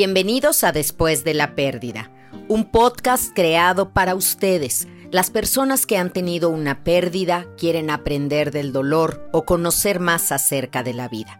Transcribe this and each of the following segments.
Bienvenidos a Después de la Pérdida, un podcast creado para ustedes, las personas que han tenido una pérdida, quieren aprender del dolor o conocer más acerca de la vida.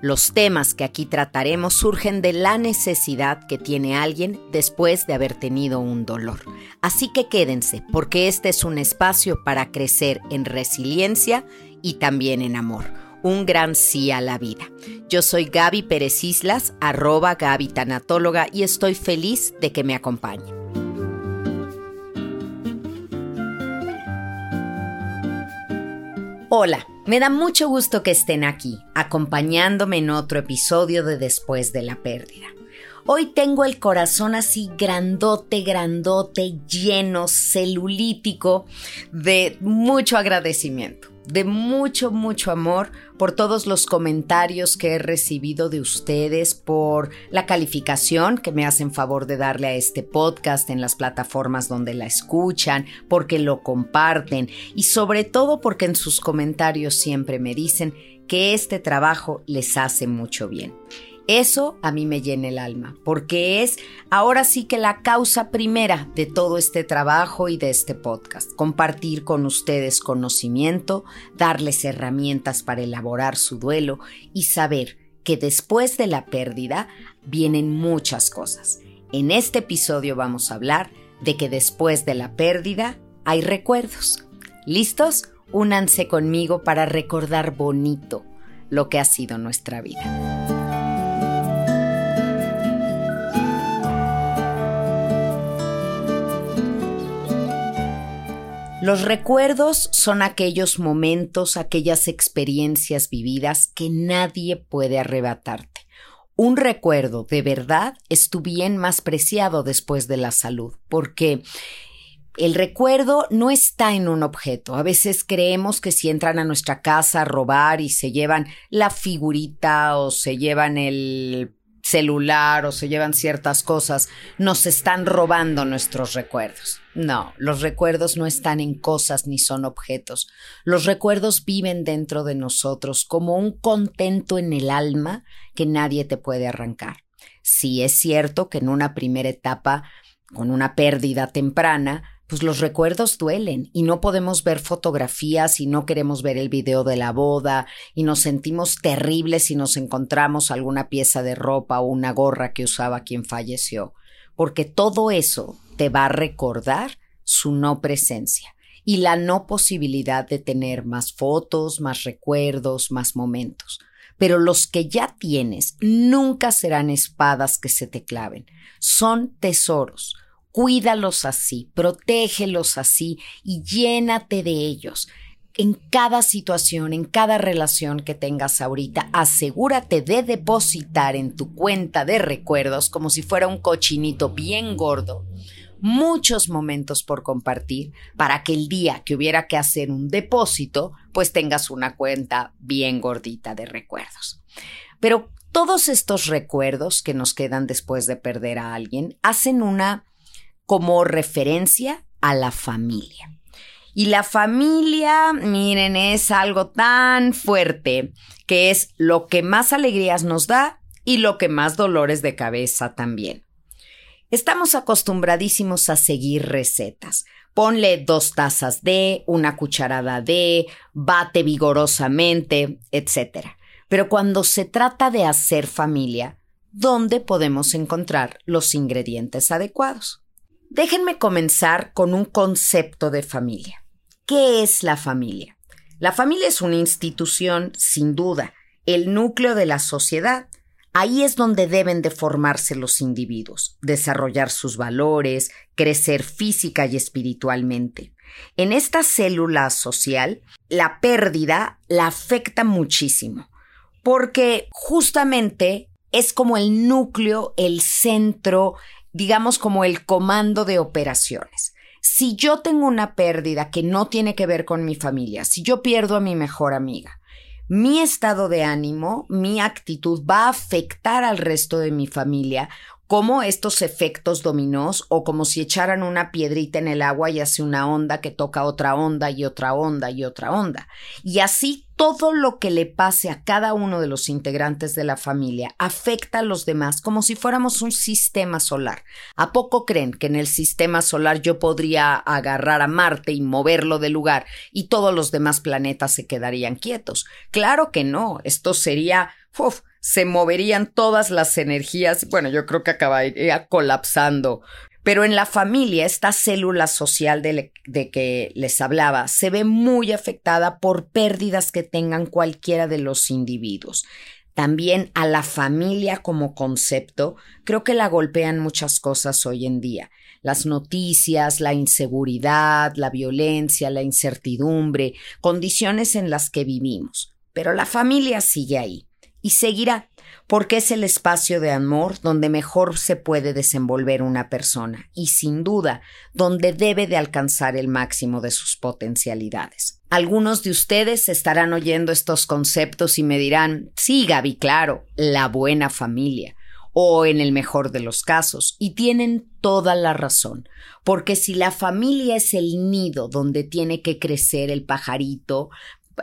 Los temas que aquí trataremos surgen de la necesidad que tiene alguien después de haber tenido un dolor. Así que quédense, porque este es un espacio para crecer en resiliencia y también en amor un gran sí a la vida. Yo soy Gaby Pérez Islas, arroba Gaby Tanatóloga, y estoy feliz de que me acompañen. Hola, me da mucho gusto que estén aquí, acompañándome en otro episodio de Después de la Pérdida. Hoy tengo el corazón así grandote, grandote, lleno, celulítico, de mucho agradecimiento de mucho, mucho amor por todos los comentarios que he recibido de ustedes, por la calificación que me hacen favor de darle a este podcast en las plataformas donde la escuchan, porque lo comparten y sobre todo porque en sus comentarios siempre me dicen que este trabajo les hace mucho bien. Eso a mí me llena el alma, porque es ahora sí que la causa primera de todo este trabajo y de este podcast. Compartir con ustedes conocimiento, darles herramientas para elaborar su duelo y saber que después de la pérdida vienen muchas cosas. En este episodio vamos a hablar de que después de la pérdida hay recuerdos. ¿Listos? Únanse conmigo para recordar bonito lo que ha sido nuestra vida. Los recuerdos son aquellos momentos, aquellas experiencias vividas que nadie puede arrebatarte. Un recuerdo de verdad es tu bien más preciado después de la salud, porque el recuerdo no está en un objeto. A veces creemos que si entran a nuestra casa a robar y se llevan la figurita o se llevan el celular o se llevan ciertas cosas, nos están robando nuestros recuerdos. No, los recuerdos no están en cosas ni son objetos. Los recuerdos viven dentro de nosotros como un contento en el alma que nadie te puede arrancar. Sí es cierto que en una primera etapa, con una pérdida temprana, pues los recuerdos duelen y no podemos ver fotografías y no queremos ver el video de la boda y nos sentimos terribles si nos encontramos alguna pieza de ropa o una gorra que usaba quien falleció, porque todo eso te va a recordar su no presencia y la no posibilidad de tener más fotos, más recuerdos, más momentos. Pero los que ya tienes nunca serán espadas que se te claven, son tesoros Cuídalos así, protégelos así y llénate de ellos. En cada situación, en cada relación que tengas ahorita, asegúrate de depositar en tu cuenta de recuerdos, como si fuera un cochinito bien gordo, muchos momentos por compartir para que el día que hubiera que hacer un depósito, pues tengas una cuenta bien gordita de recuerdos. Pero todos estos recuerdos que nos quedan después de perder a alguien hacen una como referencia a la familia. Y la familia, miren, es algo tan fuerte que es lo que más alegrías nos da y lo que más dolores de cabeza también. Estamos acostumbradísimos a seguir recetas. Ponle dos tazas de, una cucharada de, bate vigorosamente, etc. Pero cuando se trata de hacer familia, ¿dónde podemos encontrar los ingredientes adecuados? Déjenme comenzar con un concepto de familia. ¿Qué es la familia? La familia es una institución, sin duda, el núcleo de la sociedad. Ahí es donde deben de formarse los individuos, desarrollar sus valores, crecer física y espiritualmente. En esta célula social, la pérdida la afecta muchísimo, porque justamente es como el núcleo, el centro, digamos como el comando de operaciones. Si yo tengo una pérdida que no tiene que ver con mi familia, si yo pierdo a mi mejor amiga, mi estado de ánimo, mi actitud va a afectar al resto de mi familia como estos efectos dominós o como si echaran una piedrita en el agua y hace una onda que toca otra onda y otra onda y otra onda. Y así todo lo que le pase a cada uno de los integrantes de la familia afecta a los demás como si fuéramos un sistema solar. ¿A poco creen que en el sistema solar yo podría agarrar a Marte y moverlo de lugar y todos los demás planetas se quedarían quietos? Claro que no, esto sería uf, se moverían todas las energías. Bueno, yo creo que acabaría colapsando. Pero en la familia, esta célula social de, de, que les hablaba se ve muy afectada por pérdidas que tengan cualquiera de los individuos. También a la familia como concepto, creo que la golpean muchas cosas hoy en día. Las noticias, la inseguridad, la violencia, la incertidumbre, condiciones en las que vivimos. Pero la familia sigue ahí y seguirá, porque es el espacio de amor donde mejor se puede desenvolver una persona y sin duda donde debe de alcanzar el máximo de sus potencialidades. Algunos de ustedes estarán oyendo estos conceptos y me dirán, sí, Gaby, claro, la buena familia o en el mejor de los casos, y tienen toda la razón, porque si la familia es el nido donde tiene que crecer el pajarito,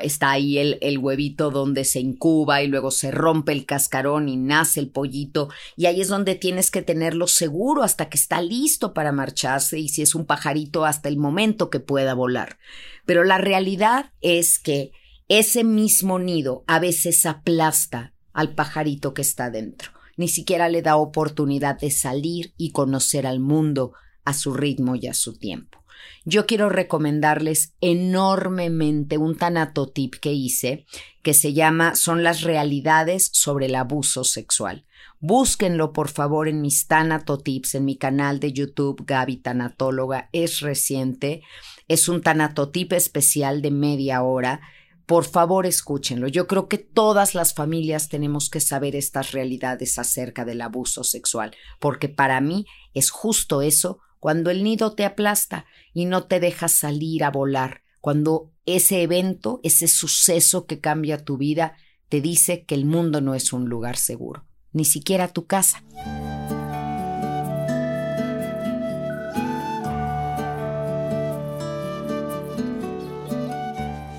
está ahí el, el, huevito donde se incuba y luego se rompe el cascarón y nace el pollito y ahí es donde tienes que tenerlo seguro hasta que está listo para marcharse y si es un pajarito hasta el momento que pueda volar. Pero la realidad es que ese mismo nido a veces aplasta al pajarito que está dentro. Ni siquiera le da oportunidad de salir y conocer al mundo a su ritmo y a su tiempo. Yo quiero recomendarles enormemente un tanatotip que hice que se llama Son las realidades sobre el abuso sexual. Búsquenlo por favor en mis tanatotips en mi canal de YouTube Gaby Tanatóloga. Es reciente. Es un tanatotip especial de media hora. Por favor, escúchenlo. Yo creo que todas las familias tenemos que saber estas realidades acerca del abuso sexual, porque para mí es justo eso cuando el nido te aplasta y no te deja salir a volar, cuando ese evento, ese suceso que cambia tu vida, te dice que el mundo no es un lugar seguro, ni siquiera tu casa.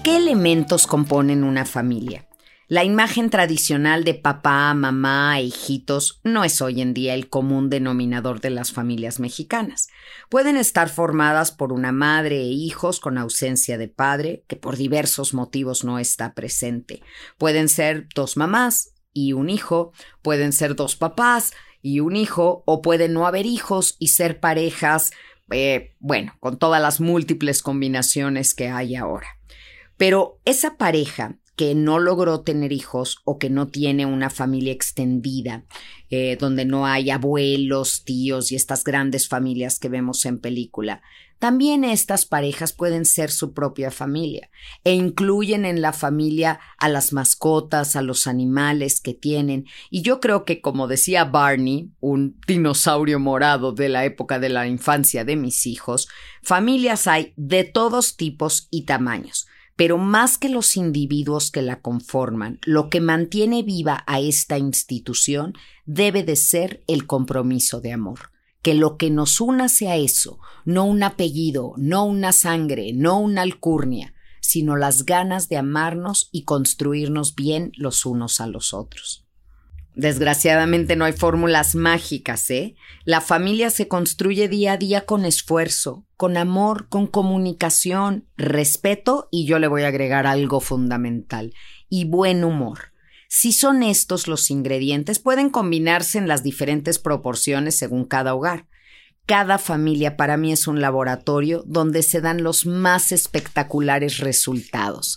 ¿Qué elementos componen una familia? La imagen tradicional de papá, mamá e hijitos no es hoy en día el común denominador de las familias mexicanas. Pueden estar formadas por una madre e hijos con ausencia de padre, que por diversos motivos no está presente. Pueden ser dos mamás y un hijo, pueden ser dos papás y un hijo, o pueden no haber hijos y ser parejas, eh, bueno, con todas las múltiples combinaciones que hay ahora. Pero esa pareja que no logró tener hijos o que no tiene una familia extendida, eh, donde no hay abuelos, tíos y estas grandes familias que vemos en película. También estas parejas pueden ser su propia familia e incluyen en la familia a las mascotas, a los animales que tienen. Y yo creo que, como decía Barney, un dinosaurio morado de la época de la infancia de mis hijos, familias hay de todos tipos y tamaños pero más que los individuos que la conforman, lo que mantiene viva a esta institución debe de ser el compromiso de amor. Que lo que nos una sea eso, no un apellido, no una sangre, no una alcurnia, sino las ganas de amarnos y construirnos bien los unos a los otros. Desgraciadamente no hay fórmulas mágicas, ¿eh? La familia se construye día a día con esfuerzo, con amor, con comunicación, respeto y yo le voy a agregar algo fundamental, y buen humor. Si son estos los ingredientes, pueden combinarse en las diferentes proporciones según cada hogar. Cada familia para mí es un laboratorio donde se dan los más espectaculares resultados.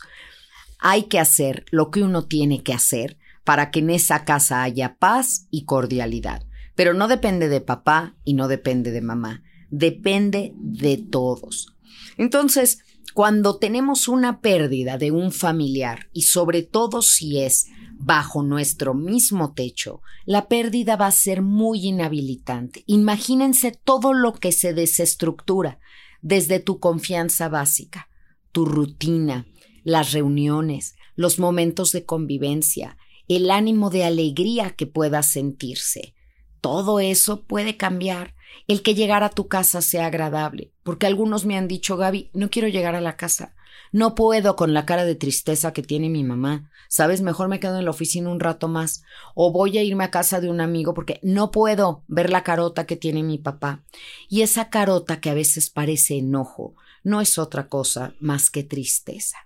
Hay que hacer lo que uno tiene que hacer para que en esa casa haya paz y cordialidad. Pero no depende de papá y no depende de mamá, depende de todos. Entonces, cuando tenemos una pérdida de un familiar y sobre todo si es bajo nuestro mismo techo, la pérdida va a ser muy inhabilitante. Imagínense todo lo que se desestructura desde tu confianza básica, tu rutina, las reuniones, los momentos de convivencia, el ánimo de alegría que pueda sentirse. todo eso puede cambiar. El que llegar a tu casa sea agradable, porque algunos me han dicho, Gaby, no quiero llegar a la casa. No puedo con la cara de tristeza que tiene mi mamá. Sabes, mejor me quedo en la oficina un rato más. O voy a irme a casa de un amigo porque no puedo ver la carota que tiene mi papá. Y esa carota que a veces parece enojo no es otra cosa más que tristeza.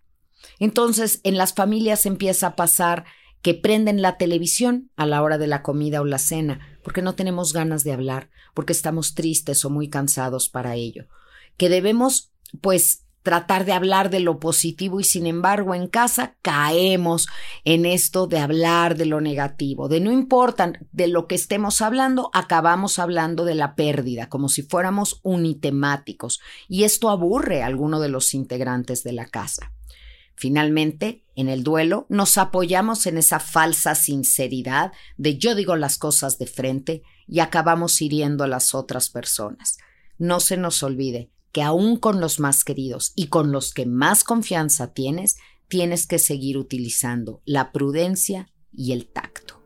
Entonces, en las familias empieza a pasar que prenden la televisión a la hora de la comida o la cena, porque no tenemos ganas de hablar, porque estamos tristes o muy cansados para ello. Que debemos, pues, tratar de hablar de lo positivo y sin embargo en casa caemos en esto de hablar de lo negativo, de no importa de lo que estemos hablando, acabamos hablando de la pérdida, como si fuéramos unitemáticos, y esto aburre a alguno de los integrantes de la casa. Finalmente, en el duelo, nos apoyamos en esa falsa sinceridad de yo digo las cosas de frente y acabamos hiriendo a las otras personas. No se nos olvide, que aún con los más queridos y con los que más confianza tienes, tienes que seguir utilizando la prudencia y el tacto.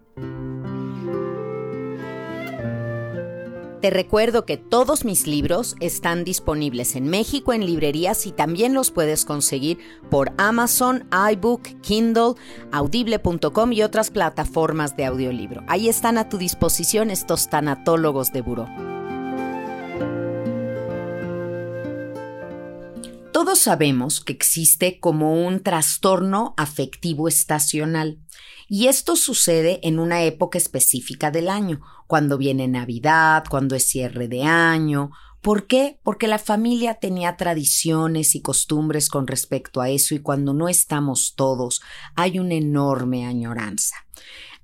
Te recuerdo que todos mis libros están disponibles en México en librerías y también los puedes conseguir por Amazon, iBook, Kindle, audible.com y otras plataformas de audiolibro. Ahí están a tu disposición estos tanatólogos de buró. Todos sabemos que existe como un trastorno afectivo estacional y esto sucede en una época específica del año, cuando viene Navidad, cuando es cierre de año. ¿Por qué? Porque la familia tenía tradiciones y costumbres con respecto a eso y cuando no estamos todos hay una enorme añoranza.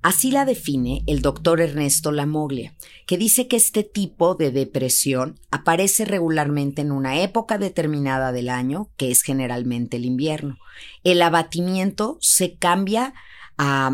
Así la define el doctor Ernesto Lamoglia, que dice que este tipo de depresión aparece regularmente en una época determinada del año, que es generalmente el invierno. El abatimiento se cambia a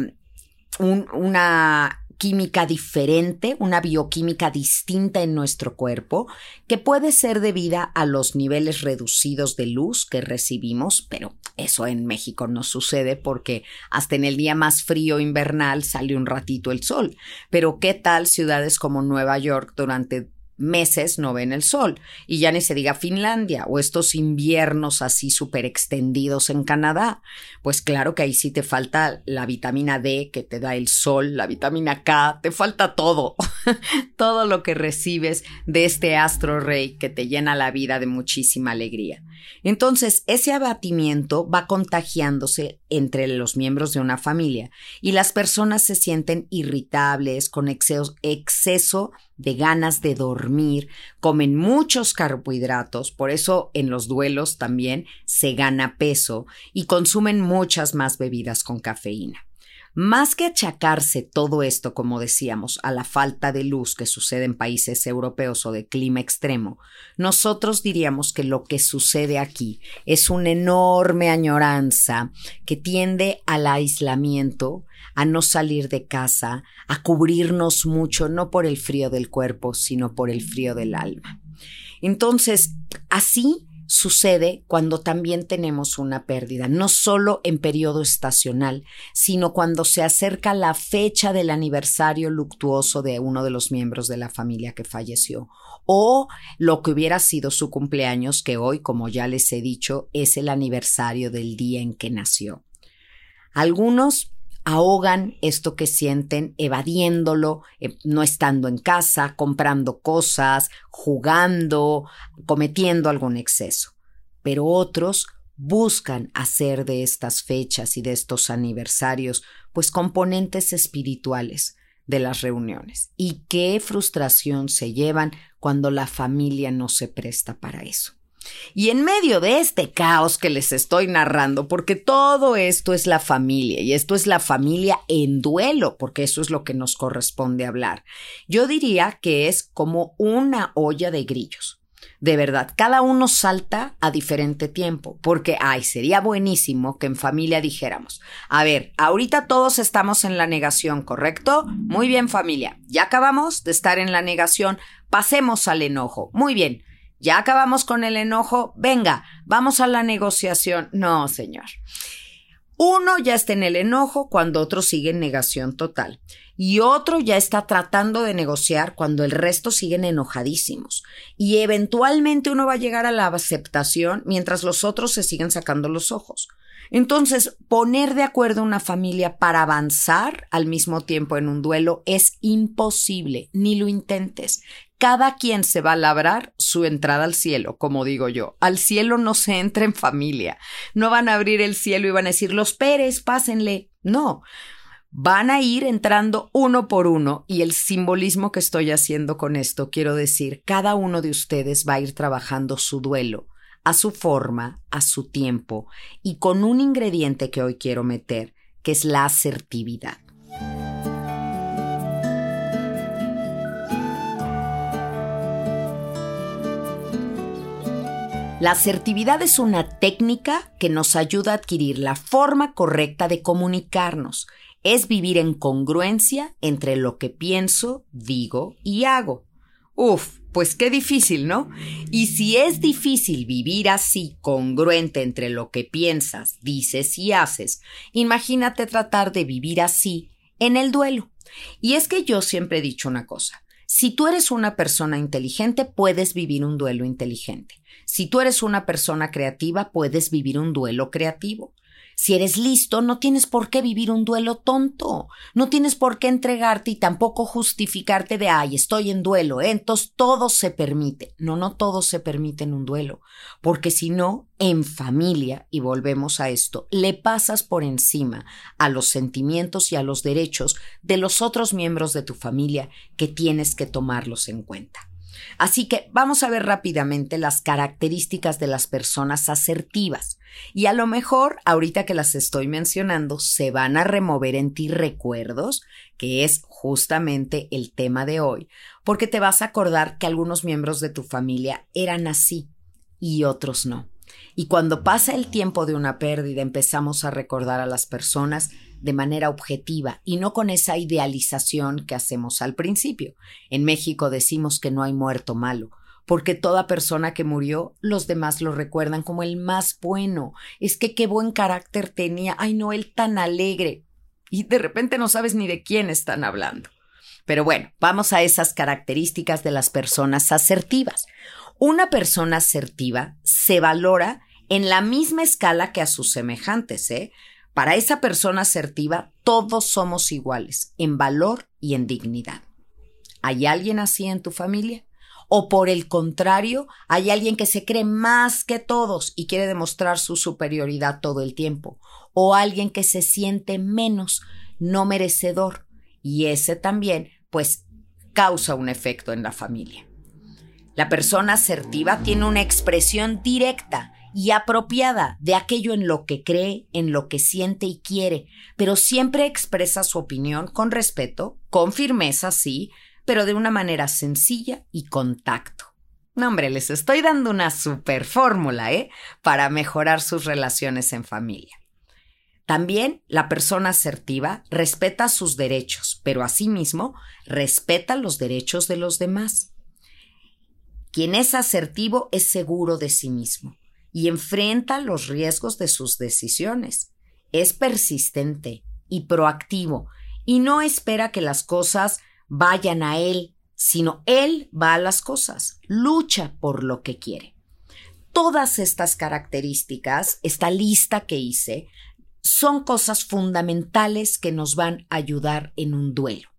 una química diferente, una bioquímica distinta en nuestro cuerpo, que puede ser debida a los niveles reducidos de luz que recibimos, pero eso en México no sucede porque hasta en el día más frío invernal sale un ratito el sol. Pero ¿qué tal ciudades como Nueva York durante meses no ven el sol. Y ya ni se diga Finlandia o estos inviernos así súper extendidos en Canadá. Pues claro que ahí sí te falta la vitamina D que te da el sol, la vitamina K, te falta todo, todo lo que recibes de este astro rey que te llena la vida de muchísima alegría. Entonces, ese abatimiento va contagiándose entre los miembros de una familia y las personas se sienten irritables, con exceso, exceso de ganas de dormir, comen muchos carbohidratos, por eso en los duelos también se gana peso y consumen muchas más bebidas con cafeína. Más que achacarse todo esto, como decíamos, a la falta de luz que sucede en países europeos o de clima extremo, nosotros diríamos que lo que sucede aquí es una enorme añoranza que tiende al aislamiento, a no salir de casa, a cubrirnos mucho, no por el frío del cuerpo, sino por el frío del alma. Entonces, así sucede cuando también tenemos una pérdida, no solo en periodo estacional, sino cuando se acerca la fecha del aniversario luctuoso de uno de los miembros de la familia que falleció, o lo que hubiera sido su cumpleaños, que hoy, como ya les he dicho, es el aniversario del día en que nació. Algunos ahogan esto que sienten evadiéndolo, eh, no estando en casa, comprando cosas, jugando, cometiendo algún exceso. Pero otros buscan hacer de estas fechas y de estos aniversarios pues componentes espirituales de las reuniones. Y qué frustración se llevan cuando la familia no se presta para eso. Y en medio de este caos que les estoy narrando, porque todo esto es la familia y esto es la familia en duelo, porque eso es lo que nos corresponde hablar, yo diría que es como una olla de grillos. De verdad, cada uno salta a diferente tiempo, porque, ay, sería buenísimo que en familia dijéramos, a ver, ahorita todos estamos en la negación, ¿correcto? Muy bien familia, ya acabamos de estar en la negación, pasemos al enojo. Muy bien, ya acabamos con el enojo, venga, vamos a la negociación. No, señor. Uno ya está en el enojo cuando otro sigue en negación total. Y otro ya está tratando de negociar cuando el resto siguen enojadísimos. Y eventualmente uno va a llegar a la aceptación mientras los otros se siguen sacando los ojos. Entonces, poner de acuerdo una familia para avanzar al mismo tiempo en un duelo es imposible, ni lo intentes. Cada quien se va a labrar su entrada al cielo, como digo yo. Al cielo no se entra en familia. No van a abrir el cielo y van a decir, los Pérez, pásenle. No. Van a ir entrando uno por uno y el simbolismo que estoy haciendo con esto, quiero decir, cada uno de ustedes va a ir trabajando su duelo a su forma, a su tiempo y con un ingrediente que hoy quiero meter, que es la asertividad. La asertividad es una técnica que nos ayuda a adquirir la forma correcta de comunicarnos. Es vivir en congruencia entre lo que pienso, digo y hago. Uf, pues qué difícil, ¿no? Y si es difícil vivir así, congruente entre lo que piensas, dices y haces, imagínate tratar de vivir así en el duelo. Y es que yo siempre he dicho una cosa. Si tú eres una persona inteligente, puedes vivir un duelo inteligente. Si tú eres una persona creativa, puedes vivir un duelo creativo. Si eres listo, no tienes por qué vivir un duelo tonto. No tienes por qué entregarte y tampoco justificarte de, ay, estoy en duelo, ¿eh? entonces todo se permite. No, no todo se permite en un duelo. Porque si no, en familia, y volvemos a esto, le pasas por encima a los sentimientos y a los derechos de los otros miembros de tu familia que tienes que tomarlos en cuenta. Así que vamos a ver rápidamente las características de las personas asertivas. Y a lo mejor, ahorita que las estoy mencionando, se van a remover en ti recuerdos, que es justamente el tema de hoy, porque te vas a acordar que algunos miembros de tu familia eran así y otros no. Y cuando pasa el tiempo de una pérdida empezamos a recordar a las personas de manera objetiva y no con esa idealización que hacemos al principio. En México decimos que no hay muerto malo, porque toda persona que murió, los demás lo recuerdan como el más bueno. Es que qué buen carácter tenía, ay no, él tan alegre. Y de repente no sabes ni de quién están hablando. Pero bueno, vamos a esas características de las personas asertivas. Una persona asertiva se valora en la misma escala que a sus semejantes, ¿eh? Para esa persona asertiva, todos somos iguales en valor y en dignidad. ¿Hay alguien así en tu familia? ¿O por el contrario, hay alguien que se cree más que todos y quiere demostrar su superioridad todo el tiempo? ¿O alguien que se siente menos, no merecedor? Y ese también, pues, causa un efecto en la familia. La persona asertiva tiene una expresión directa y apropiada de aquello en lo que cree, en lo que siente y quiere, pero siempre expresa su opinión con respeto, con firmeza, sí, pero de una manera sencilla y con tacto. No, hombre, les estoy dando una super fórmula, ¿eh? Para mejorar sus relaciones en familia. También la persona asertiva respeta sus derechos, pero asimismo respeta los derechos de los demás. Quien es asertivo es seguro de sí mismo y enfrenta los riesgos de sus decisiones. Es persistente y proactivo y no espera que las cosas vayan a él, sino él va a las cosas, lucha por lo que quiere. Todas estas características, esta lista que hice, son cosas fundamentales que nos van a ayudar en un duelo.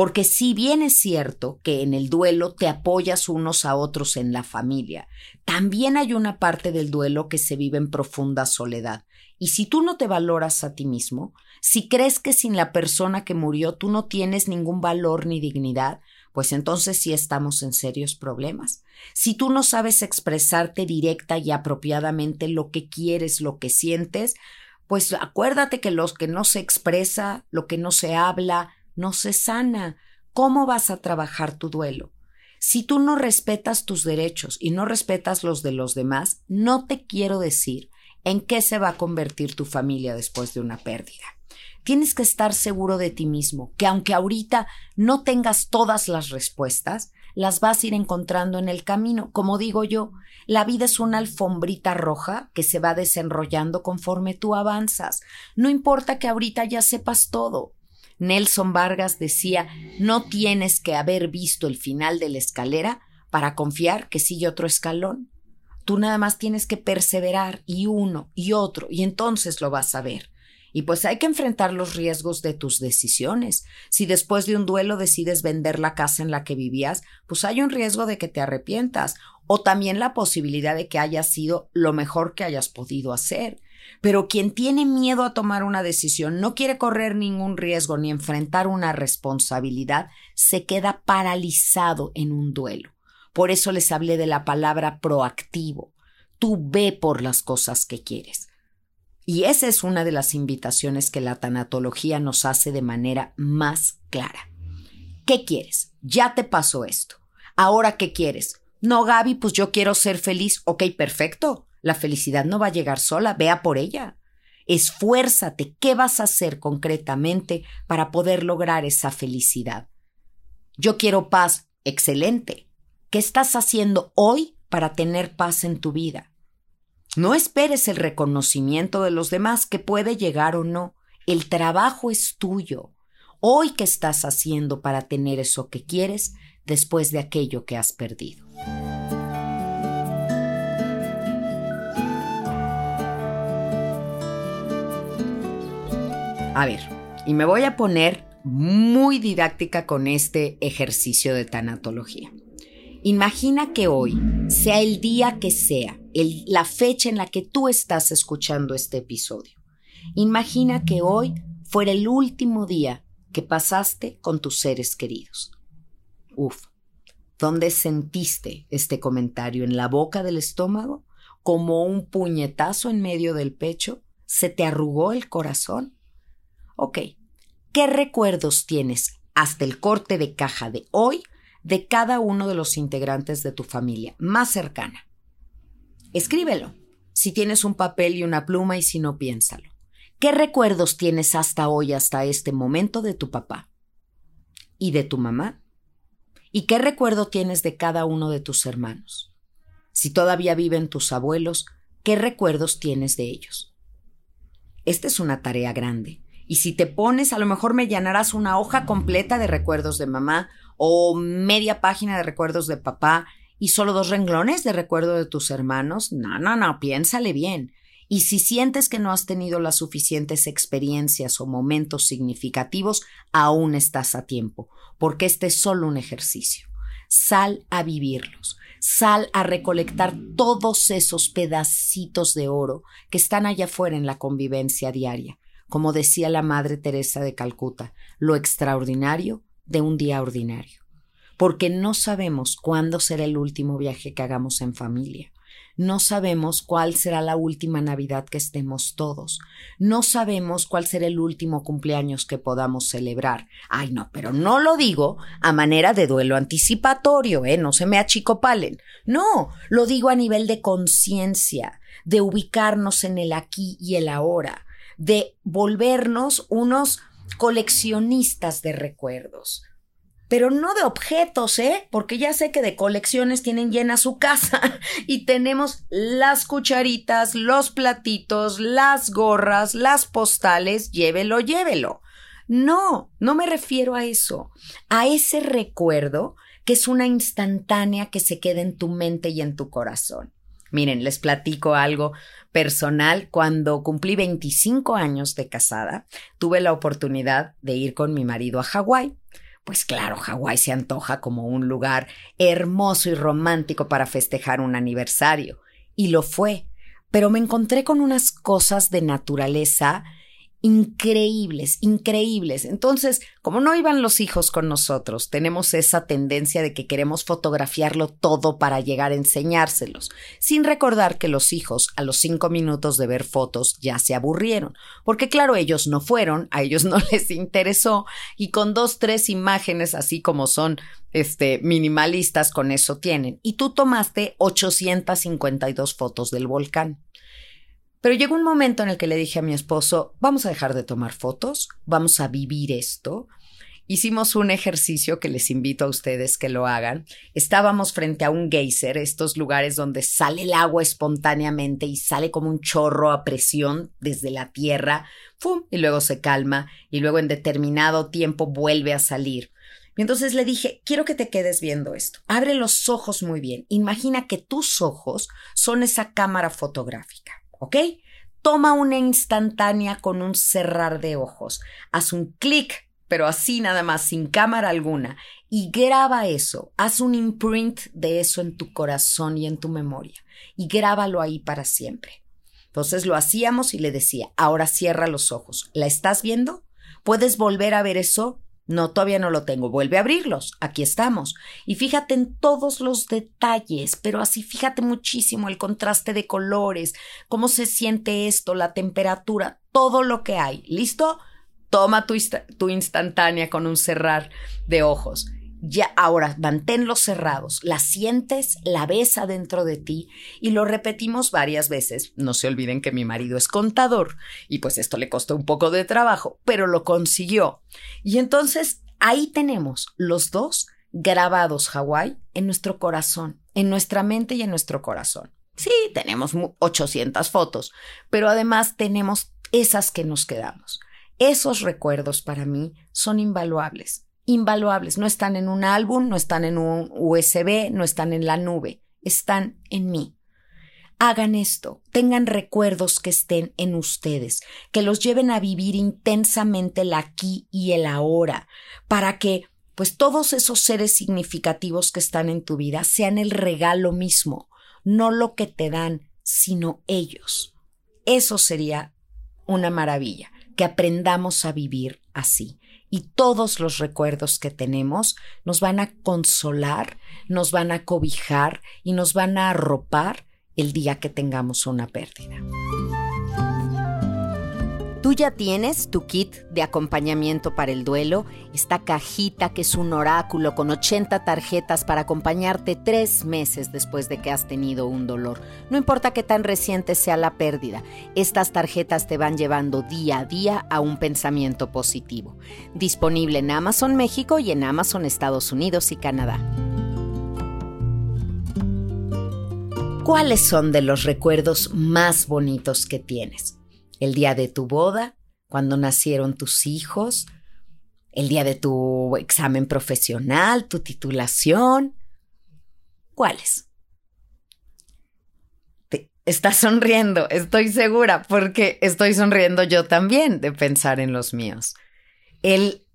Porque si bien es cierto que en el duelo te apoyas unos a otros en la familia, también hay una parte del duelo que se vive en profunda soledad. Y si tú no te valoras a ti mismo, si crees que sin la persona que murió tú no tienes ningún valor ni dignidad, pues entonces sí estamos en serios problemas. Si tú no sabes expresarte directa y apropiadamente lo que quieres, lo que sientes, pues acuérdate que los que no se expresa, lo que no se habla, no se sana. ¿Cómo vas a trabajar tu duelo? Si tú no respetas tus derechos y no respetas los de los demás, no te quiero decir en qué se va a convertir tu familia después de una pérdida. Tienes que estar seguro de ti mismo, que aunque ahorita no tengas todas las respuestas, las vas a ir encontrando en el camino. Como digo yo, la vida es una alfombrita roja que se va desenrollando conforme tú avanzas. No importa que ahorita ya sepas todo. Nelson Vargas decía, no tienes que haber visto el final de la escalera para confiar que sigue otro escalón. Tú nada más tienes que perseverar y uno y otro y entonces lo vas a ver. Y pues hay que enfrentar los riesgos de tus decisiones. Si después de un duelo decides vender la casa en la que vivías, pues hay un riesgo de que te arrepientas o también la posibilidad de que haya sido lo mejor que hayas podido hacer. Pero quien tiene miedo a tomar una decisión, no quiere correr ningún riesgo ni enfrentar una responsabilidad, se queda paralizado en un duelo. Por eso les hablé de la palabra proactivo. Tú ve por las cosas que quieres. Y esa es una de las invitaciones que la tanatología nos hace de manera más clara. ¿Qué quieres? Ya te pasó esto. Ahora, ¿qué quieres? No, Gaby, pues yo quiero ser feliz. Ok, perfecto. La felicidad no va a llegar sola, vea por ella. Esfuérzate, ¿qué vas a hacer concretamente para poder lograr esa felicidad? Yo quiero paz, excelente. ¿Qué estás haciendo hoy para tener paz en tu vida? No esperes el reconocimiento de los demás que puede llegar o no. El trabajo es tuyo. Hoy, ¿qué estás haciendo para tener eso que quieres después de aquello que has perdido? A ver, y me voy a poner muy didáctica con este ejercicio de tanatología. Imagina que hoy, sea el día que sea, la fecha en la que tú estás escuchando este episodio. Imagina que hoy fuera el último día que pasaste con tus seres queridos. Uf, ¿dónde sentiste este comentario? ¿En la boca del estómago? ¿Como un puñetazo en medio del pecho? ¿Se te arrugó el corazón? Ok, ¿qué recuerdos tienes hasta el corte de caja de hoy de cada uno de los integrantes de tu familia más cercana? Escríbelo, si tienes un papel y una pluma y si no, piénsalo. ¿Qué recuerdos tienes hasta hoy, hasta este momento de tu papá? ¿Y de tu mamá? ¿Y qué recuerdo tienes de cada uno de tus hermanos? Si todavía viven tus abuelos, ¿qué recuerdos tienes de ellos? Esta es una tarea grande y si te pones, a lo mejor me llenarás una hoja completa de recuerdos de mamá o media página de recuerdos de papá y solo dos renglones de recuerdo de tus hermanos. No, no, no, piénsale bien. Y si sientes que no has tenido las suficientes experiencias o momentos significativos, aún estás a tiempo, porque este es solo un ejercicio. Sal a vivirlos, sal a recolectar todos esos pedacitos de oro que están allá afuera en la convivencia diaria como decía la Madre Teresa de Calcuta, lo extraordinario de un día ordinario, porque no sabemos cuándo será el último viaje que hagamos en familia. No sabemos cuál será la última Navidad que estemos todos. No sabemos cuál será el último cumpleaños que podamos celebrar. Ay, no, pero no lo digo a manera de duelo anticipatorio, ¿eh? No se me achicopalen. No, lo digo a nivel de conciencia, de ubicarnos en el aquí y el ahora, de volvernos unos coleccionistas de recuerdos. Pero no de objetos, ¿eh? Porque ya sé que de colecciones tienen llena su casa y tenemos las cucharitas, los platitos, las gorras, las postales, llévelo, llévelo. No, no me refiero a eso, a ese recuerdo que es una instantánea que se queda en tu mente y en tu corazón. Miren, les platico algo personal. Cuando cumplí 25 años de casada, tuve la oportunidad de ir con mi marido a Hawái. Pues claro, Hawái se antoja como un lugar hermoso y romántico para festejar un aniversario. Y lo fue. Pero me encontré con unas cosas de naturaleza increíbles, increíbles. Entonces, como no iban los hijos con nosotros, tenemos esa tendencia de que queremos fotografiarlo todo para llegar a enseñárselos, sin recordar que los hijos a los cinco minutos de ver fotos ya se aburrieron, porque claro, ellos no fueron, a ellos no les interesó, y con dos, tres imágenes así como son, este, minimalistas, con eso tienen. Y tú tomaste 852 fotos del volcán. Pero llegó un momento en el que le dije a mi esposo, vamos a dejar de tomar fotos, vamos a vivir esto. hicimos un ejercicio que les invito a ustedes que lo hagan. Estábamos frente a un geyser, estos lugares donde sale el agua espontáneamente y sale como un chorro a presión desde la tierra, ¡fum! y luego se calma y luego en determinado tiempo vuelve a salir. Y entonces le dije, quiero que te quedes viendo esto. Abre los ojos muy bien. Imagina que tus ojos son esa cámara fotográfica, ¿ok? Toma una instantánea con un cerrar de ojos. Haz un clic pero así nada más, sin cámara alguna, y graba eso, haz un imprint de eso en tu corazón y en tu memoria, y grábalo ahí para siempre. Entonces lo hacíamos y le decía, ahora cierra los ojos. ¿La estás viendo? ¿Puedes volver a ver eso? No, todavía no lo tengo. Vuelve a abrirlos. Aquí estamos. Y fíjate en todos los detalles, pero así fíjate muchísimo el contraste de colores, cómo se siente esto, la temperatura, todo lo que hay. ¿Listo? Toma tu, instantánea con un cerrar de ojos. Ya ahora manténlos cerrados, la sientes, la ves adentro de ti y lo repetimos varias veces. No se olviden que mi marido es contador y pues esto le costó un poco de trabajo, pero lo consiguió. Y entonces ahí tenemos los dos grabados Hawái en nuestro corazón, en nuestra mente y en nuestro corazón. Sí, tenemos 800 fotos, pero además tenemos esas que nos quedamos. Esos recuerdos para mí son invaluables, invaluables. No están en un álbum, no están en un USB, no están en la nube, están en mí. Hagan esto, tengan recuerdos que estén en ustedes, que los lleven a vivir intensamente el aquí y el ahora, para que pues todos esos seres significativos que están en tu vida sean el regalo mismo, no lo que te dan, sino ellos. Eso sería una maravilla que aprendamos a vivir así. Y todos los recuerdos que tenemos nos van a consolar, nos van a cobijar y nos van a arropar el día que tengamos una pérdida. Tú ya tienes tu kit de acompañamiento para el duelo, esta cajita que es un oráculo con 80 tarjetas para acompañarte tres meses después de que has tenido un dolor. No importa qué tan reciente sea la pérdida, estas tarjetas te van llevando día a día a un pensamiento positivo. Disponible en Amazon México y en Amazon Estados Unidos y Canadá. ¿Cuáles son de los recuerdos más bonitos que tienes? El día de tu boda, cuando nacieron tus hijos, el día de tu examen profesional, tu titulación. ¿Cuáles? estás sonriendo, estoy segura, porque estoy sonriendo yo también de pensar en los míos. El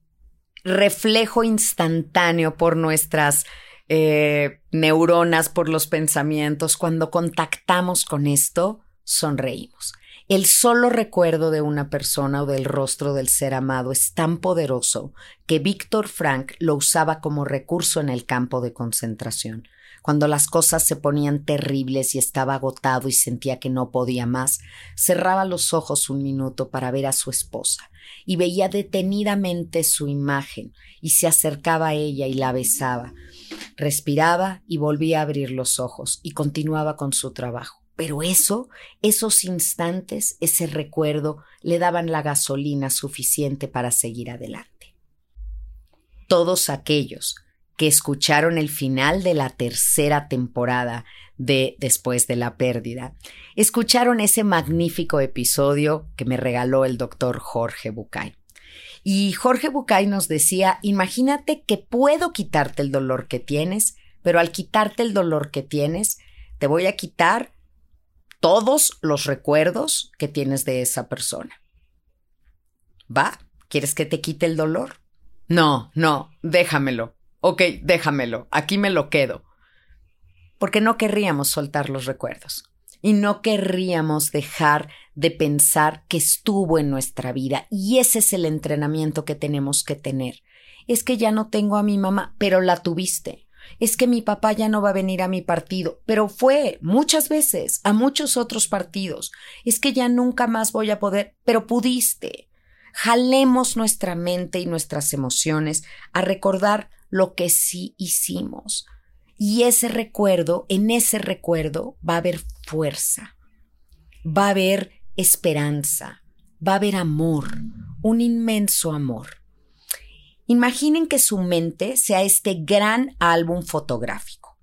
reflejo instantáneo por nuestras eh, neuronas, por los pensamientos, cuando contactamos con esto, sonreímos. El solo recuerdo de una persona o del rostro del ser amado es tan poderoso que Víctor Frank lo usaba como recurso en el campo de concentración. Cuando las cosas se ponían terribles y estaba agotado y sentía que no podía más, cerraba los ojos un minuto para ver a su esposa y veía detenidamente su imagen y se acercaba a ella y la besaba. Respiraba y volvía a abrir los ojos y continuaba con su trabajo. Pero eso, esos instantes, ese recuerdo, le daban la gasolina suficiente para seguir adelante. Todos aquellos que escucharon el final de la tercera temporada de Después de la pérdida, escucharon ese magnífico episodio que me regaló el doctor Jorge Bucay. Y Jorge Bucay nos decía, imagínate que puedo quitarte el dolor que tienes, pero al quitarte el dolor que tienes, te voy a quitar todos los recuerdos que tienes de esa persona. ¿Va? ¿Quieres que te quite el dolor? No, no, déjamelo. Ok, déjamelo. Aquí me lo quedo. Porque no querríamos soltar los recuerdos. Y no querríamos dejar de pensar que estuvo en nuestra vida. Y ese es el entrenamiento que tenemos que tener. Es que ya no tengo a mi mamá, pero la tuviste es que mi papá ya no va a venir a mi partido, pero fue muchas veces a muchos otros partidos. Es que ya nunca más voy a poder, pero pudiste. Jalemos nuestra mente y nuestras emociones a recordar lo que sí hicimos. Y ese recuerdo, en ese recuerdo va a haber fuerza, va a haber esperanza, va a haber amor, un inmenso amor. Imaginen que su mente sea este gran álbum fotográfico.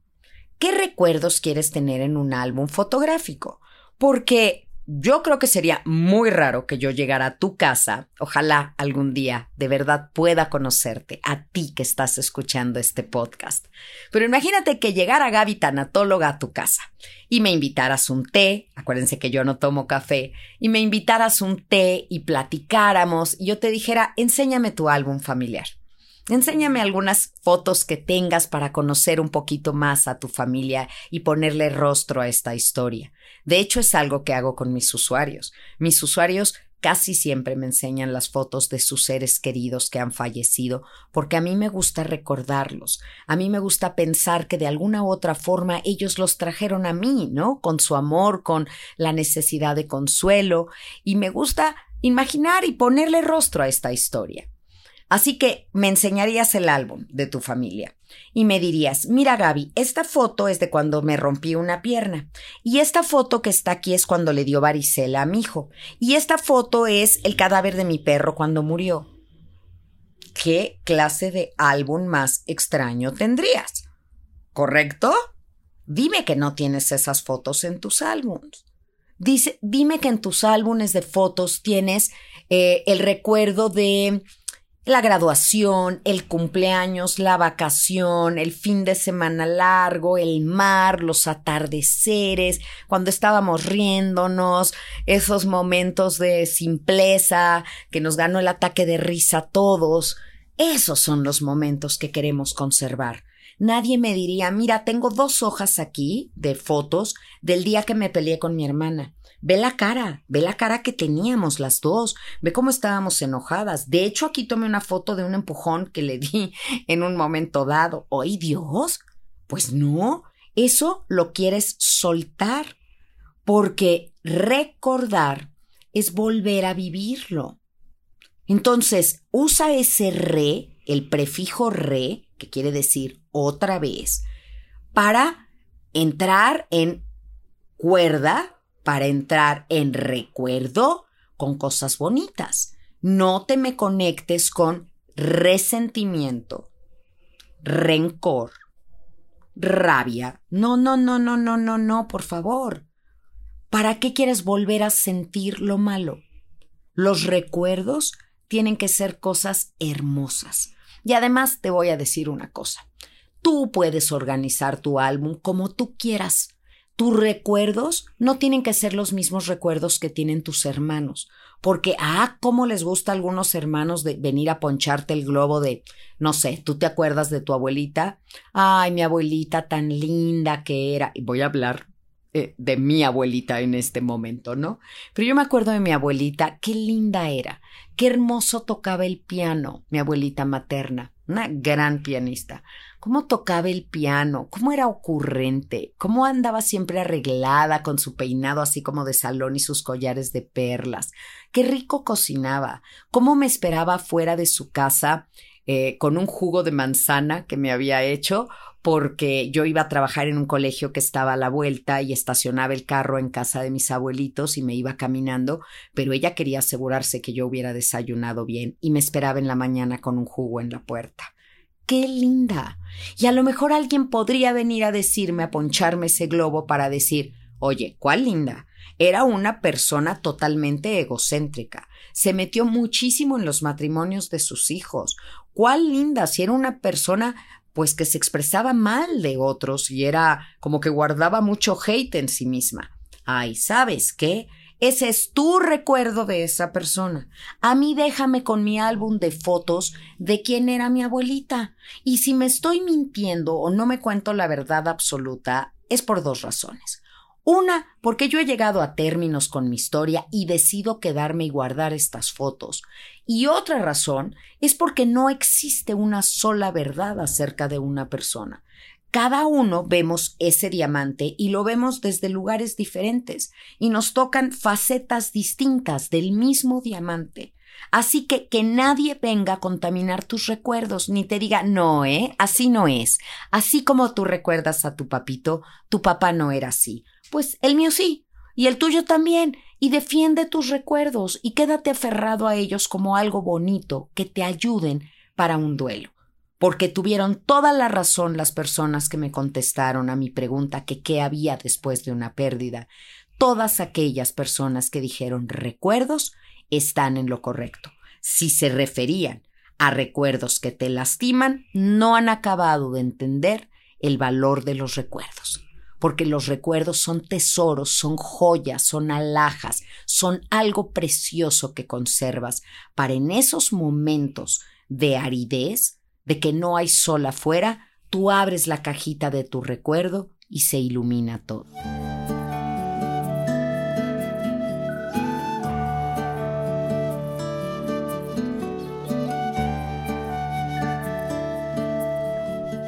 ¿Qué recuerdos quieres tener en un álbum fotográfico? Porque yo creo que sería muy raro que yo llegara a tu casa, ojalá algún día de verdad pueda conocerte, a ti que estás escuchando este podcast. Pero imagínate que llegara Gaby tanatóloga a tu casa y me invitaras un té, acuérdense que yo no tomo café, y me invitaras un té y platicáramos y yo te dijera, enséñame tu álbum familiar. Enséñame algunas fotos que tengas para conocer un poquito más a tu familia y ponerle rostro a esta historia. De hecho, es algo que hago con mis usuarios. Mis usuarios casi siempre me enseñan las fotos de sus seres queridos que han fallecido, porque a mí me gusta recordarlos, a mí me gusta pensar que de alguna u otra forma ellos los trajeron a mí, ¿no? Con su amor, con la necesidad de consuelo, y me gusta imaginar y ponerle rostro a esta historia. Así que me enseñarías el álbum de tu familia y me dirías, mira Gaby, esta foto es de cuando me rompí una pierna y esta foto que está aquí es cuando le dio varicela a mi hijo y esta foto es el cadáver de mi perro cuando murió. ¿Qué clase de álbum más extraño tendrías? ¿Correcto? Dime que no tienes esas fotos en tus álbumes. Dice, dime que en tus álbumes de fotos tienes eh, el recuerdo de la graduación, el cumpleaños, la vacación, el fin de semana largo, el mar, los atardeceres, cuando estábamos riéndonos, esos momentos de simpleza que nos ganó el ataque de risa a todos. Esos son los momentos que queremos conservar. Nadie me diría, mira, tengo dos hojas aquí de fotos del día que me peleé con mi hermana. Ve la cara, ve la cara que teníamos las dos, ve cómo estábamos enojadas. De hecho, aquí tomé una foto de un empujón que le di en un momento dado. ¡Ay, Dios! Pues no, eso lo quieres soltar, porque recordar es volver a vivirlo. Entonces, usa ese re, el prefijo re, que quiere decir otra vez, para entrar en cuerda para entrar en recuerdo con cosas bonitas. No te me conectes con resentimiento, rencor, rabia. No, no, no, no, no, no, no, por favor. ¿Para qué quieres volver a sentir lo malo? Los recuerdos tienen que ser cosas hermosas. Y además te voy a decir una cosa. Tú puedes organizar tu álbum como tú quieras tus recuerdos no tienen que ser los mismos recuerdos que tienen tus hermanos, porque, ah, cómo les gusta a algunos hermanos de venir a poncharte el globo de, no sé, tú te acuerdas de tu abuelita, ay, mi abuelita tan linda que era, y voy a hablar eh, de mi abuelita en este momento, ¿no? Pero yo me acuerdo de mi abuelita, qué linda era, qué hermoso tocaba el piano, mi abuelita materna, una gran pianista cómo tocaba el piano, cómo era ocurrente, cómo andaba siempre arreglada con su peinado así como de salón y sus collares de perlas, qué rico cocinaba, cómo me esperaba fuera de su casa eh, con un jugo de manzana que me había hecho porque yo iba a trabajar en un colegio que estaba a la vuelta y estacionaba el carro en casa de mis abuelitos y me iba caminando, pero ella quería asegurarse que yo hubiera desayunado bien y me esperaba en la mañana con un jugo en la puerta qué linda. Y a lo mejor alguien podría venir a decirme, a poncharme ese globo para decir, oye, ¿cuál linda? Era una persona totalmente egocéntrica. Se metió muchísimo en los matrimonios de sus hijos. ¿Cuál linda? Si era una persona pues que se expresaba mal de otros y era como que guardaba mucho hate en sí misma. Ay, ¿sabes qué? Ese es tu recuerdo de esa persona. A mí déjame con mi álbum de fotos de quién era mi abuelita. Y si me estoy mintiendo o no me cuento la verdad absoluta, es por dos razones. Una, porque yo he llegado a términos con mi historia y decido quedarme y guardar estas fotos. Y otra razón es porque no existe una sola verdad acerca de una persona. Cada uno vemos ese diamante y lo vemos desde lugares diferentes y nos tocan facetas distintas del mismo diamante. Así que que nadie venga a contaminar tus recuerdos ni te diga, no, ¿eh? Así no es. Así como tú recuerdas a tu papito, tu papá no era así. Pues el mío sí, y el tuyo también, y defiende tus recuerdos y quédate aferrado a ellos como algo bonito que te ayuden para un duelo, porque tuvieron toda la razón las personas que me contestaron a mi pregunta que qué había después de una pérdida. Todas aquellas personas que dijeron recuerdos están en lo correcto. Si se referían a recuerdos que te lastiman, no han acabado de entender el valor de los recuerdos porque los recuerdos son tesoros, son joyas, son alhajas, son algo precioso que conservas para en esos momentos de aridez, de que no hay sol afuera, tú abres la cajita de tu recuerdo y se ilumina todo.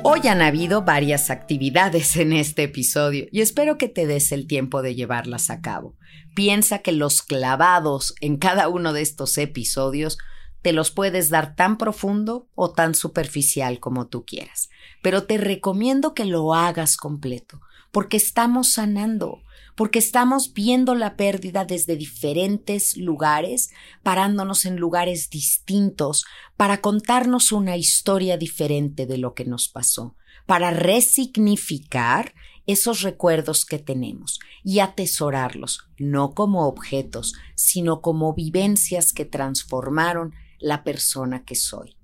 Hoy han habido varias actividades en este episodio y espero que te des el tiempo de llevarlas a cabo. Piensa que los clavados en cada uno de estos episodios te los puedes dar tan profundo o tan superficial como tú quieras, pero te recomiendo que lo hagas completo, porque estamos sanando, porque estamos viendo la pérdida desde diferentes lugares, parándonos en lugares distintos, para contarnos una historia diferente de lo que nos pasó, para resignificar esos recuerdos que tenemos y atesorarlos, no como objetos, sino como vivencias que transformaron la persona que soy.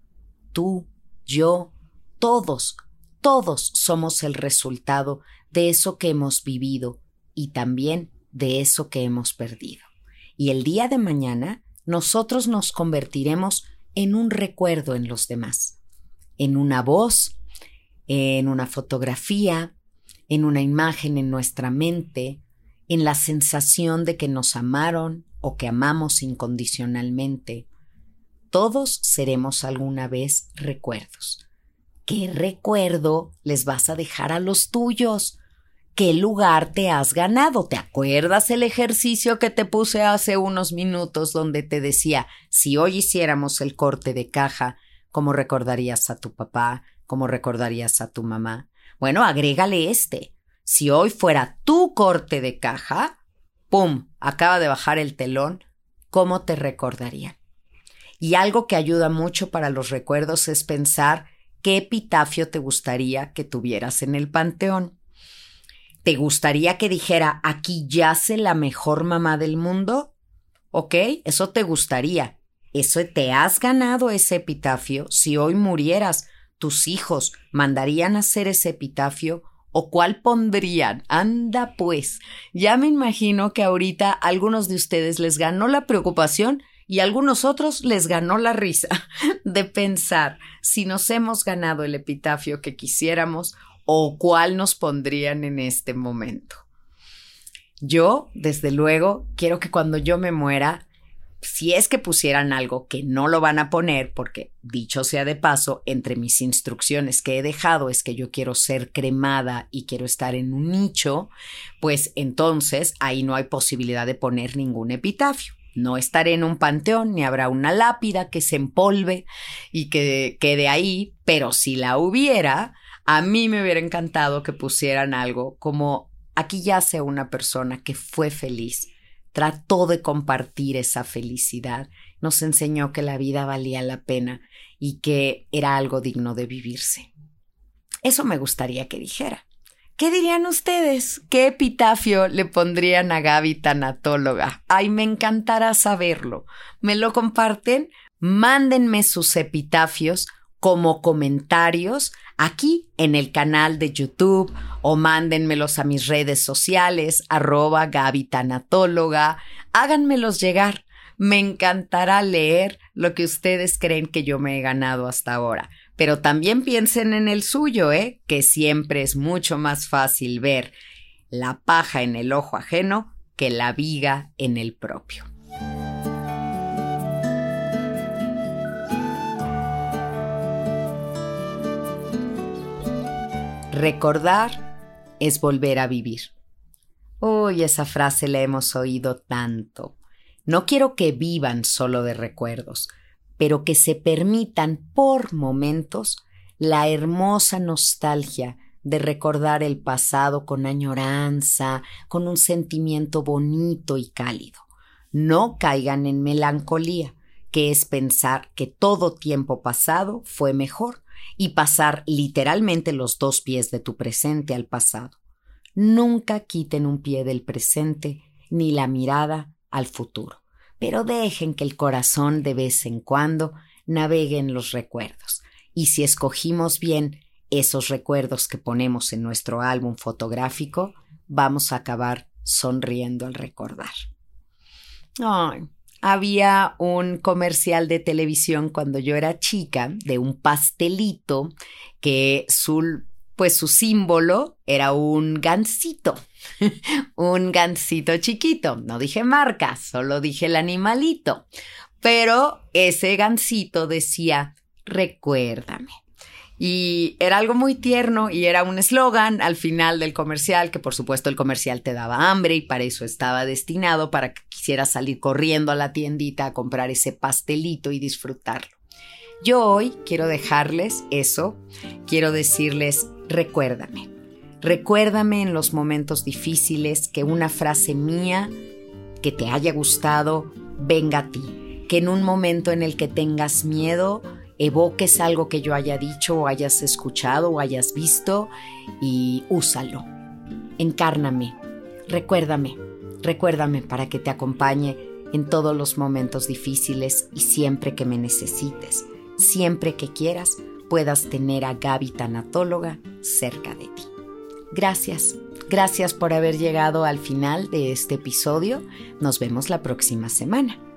Tú, yo, todos, todos somos el resultado de eso que hemos vivido y también de eso que hemos perdido. Y el día de mañana nosotros nos convertiremos en un recuerdo en los demás, en una voz, en una fotografía, en una imagen en nuestra mente, en la sensación de que nos amaron o que amamos incondicionalmente. Todos seremos alguna vez recuerdos. ¿Qué recuerdo les vas a dejar a los tuyos? Qué lugar te has ganado. ¿Te acuerdas el ejercicio que te puse hace unos minutos donde te decía, si hoy hiciéramos el corte de caja, ¿cómo recordarías a tu papá? ¿Cómo recordarías a tu mamá? Bueno, agrégale este. Si hoy fuera tu corte de caja, ¡pum! Acaba de bajar el telón, ¿cómo te recordarían? Y algo que ayuda mucho para los recuerdos es pensar qué epitafio te gustaría que tuvieras en el panteón. ¿Te gustaría que dijera aquí yace la mejor mamá del mundo? ¿Ok? Eso te gustaría. Eso te has ganado ese epitafio. Si hoy murieras, tus hijos mandarían a hacer ese epitafio o cuál pondrían. Anda pues. Ya me imagino que ahorita a algunos de ustedes les ganó la preocupación y a algunos otros les ganó la risa de pensar si nos hemos ganado el epitafio que quisiéramos o cuál nos pondrían en este momento. Yo, desde luego, quiero que cuando yo me muera, si es que pusieran algo que no lo van a poner, porque dicho sea de paso, entre mis instrucciones que he dejado es que yo quiero ser cremada y quiero estar en un nicho, pues entonces ahí no hay posibilidad de poner ningún epitafio. No estaré en un panteón ni habrá una lápida que se empolve y que quede ahí, pero si la hubiera, a mí me hubiera encantado que pusieran algo como aquí yace una persona que fue feliz, trató de compartir esa felicidad, nos enseñó que la vida valía la pena y que era algo digno de vivirse. Eso me gustaría que dijera. ¿Qué dirían ustedes? ¿Qué epitafio le pondrían a Gaby tanatóloga? Ay, me encantará saberlo. ¿Me lo comparten? Mándenme sus epitafios como comentarios aquí en el canal de YouTube o mándenmelos a mis redes sociales, arroba Gaby Tanatóloga, háganmelos llegar. Me encantará leer lo que ustedes creen que yo me he ganado hasta ahora. Pero también piensen en el suyo, ¿eh? Que siempre es mucho más fácil ver la paja en el ojo ajeno que la viga en el propio. Recordar es volver a vivir. Uy, esa frase la hemos oído tanto. No quiero que vivan solo de recuerdos, pero que se permitan por momentos la hermosa nostalgia de recordar el pasado con añoranza, con un sentimiento bonito y cálido. No caigan en melancolía, que es pensar que todo tiempo pasado fue mejor y pasar literalmente los dos pies de tu presente al pasado. Nunca quiten un pie del presente ni la mirada al futuro, pero dejen que el corazón de vez en cuando navegue en los recuerdos. Y si escogimos bien esos recuerdos que ponemos en nuestro álbum fotográfico, vamos a acabar sonriendo al recordar. Había un comercial de televisión cuando yo era chica de un pastelito que su, pues su símbolo era un gansito, un gansito chiquito. No dije marca, solo dije el animalito. Pero ese gansito decía, recuérdame. Y era algo muy tierno y era un eslogan al final del comercial, que por supuesto el comercial te daba hambre y para eso estaba destinado, para que quisieras salir corriendo a la tiendita a comprar ese pastelito y disfrutarlo. Yo hoy quiero dejarles eso, quiero decirles, recuérdame, recuérdame en los momentos difíciles que una frase mía que te haya gustado venga a ti, que en un momento en el que tengas miedo, evoques algo que yo haya dicho o hayas escuchado o hayas visto y úsalo. Encárname, recuérdame, recuérdame para que te acompañe en todos los momentos difíciles y siempre que me necesites, siempre que quieras, puedas tener a Gaby Tanatóloga cerca de ti. Gracias, gracias por haber llegado al final de este episodio. Nos vemos la próxima semana.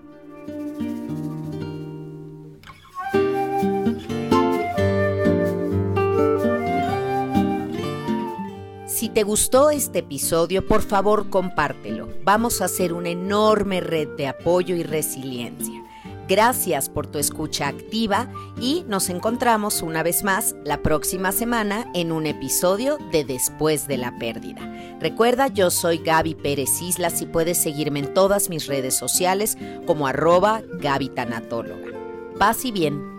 Si te gustó este episodio, por favor compártelo. Vamos a hacer una enorme red de apoyo y resiliencia. Gracias por tu escucha activa y nos encontramos una vez más la próxima semana en un episodio de Después de la Pérdida. Recuerda, yo soy Gaby Pérez Islas y puedes seguirme en todas mis redes sociales como arroba Gaby. Paz y bien.